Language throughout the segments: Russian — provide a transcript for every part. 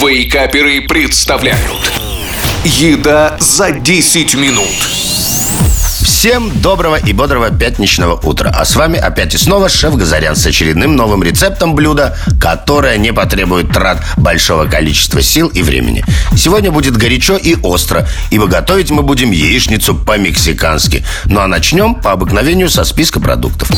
Вейкаперы представляют Еда за 10 минут Всем доброго и бодрого пятничного утра. А с вами опять и снова шеф Газарян с очередным новым рецептом блюда, которое не потребует трат большого количества сил и времени. Сегодня будет горячо и остро, ибо готовить мы будем яичницу по-мексикански. Ну а начнем по обыкновению со списка продуктов.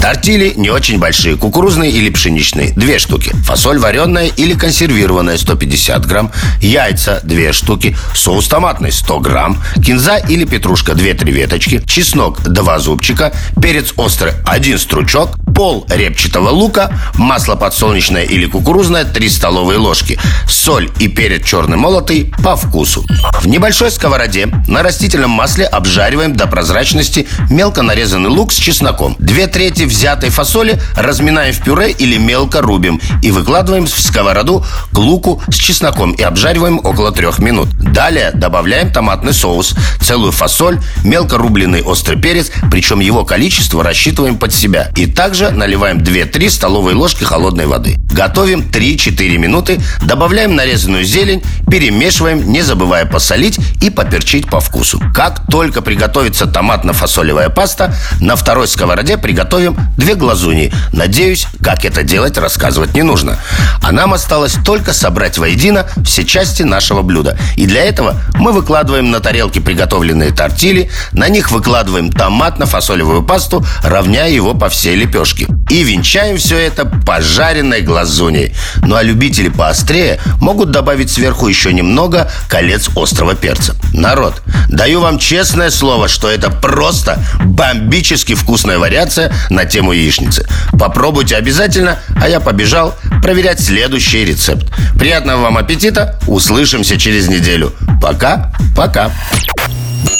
Тортили не очень большие, кукурузные или пшеничные, две штуки. Фасоль вареная или консервированная, 150 грамм. Яйца, две штуки. Соус томатный, 100 грамм. Кинза или петрушка, две-три веточки. Чеснок, два зубчика. Перец острый, один стручок. Пол репчатого лука. Масло подсолнечное или кукурузное, 3 столовые ложки. Соль и перец черный молотый по вкусу. В небольшой сковороде на растительном масле обжариваем до прозрачности мелко нарезанный лук с чесноком. Две трети взятой фасоли разминаем в пюре или мелко рубим и выкладываем в сковороду к луку с чесноком и обжариваем около трех минут. Далее добавляем томатный соус, целую фасоль, мелко рубленый острый перец, причем его количество рассчитываем под себя. И также наливаем 2-3 столовые ложки холодной воды. Готовим 3-4 минуты, добавляем нарезанную зелень, перемешиваем, не забывая посолить и поперчить по вкусу. Как только приготовится томатно-фасолевая паста, на второй сковороде приготовим две глазуни. Надеюсь, как это делать, рассказывать не нужно. А нам осталось только собрать воедино все части нашего блюда. И для этого мы выкладываем на тарелки приготовленные тортили, на них выкладываем томатно-фасолевую пасту, равняя его по всей лепешке. И венчаем все это пожаренной глазуней. Ну а любители поострее могут добавить сверху еще немного колец острого перца. Народ, даю вам честное слово, что это просто бомбически вкусная вариация на тему яичницы. Попробуйте обязательно, а я побежал проверять следующий рецепт. Приятного вам аппетита, услышимся через неделю. Пока, пока.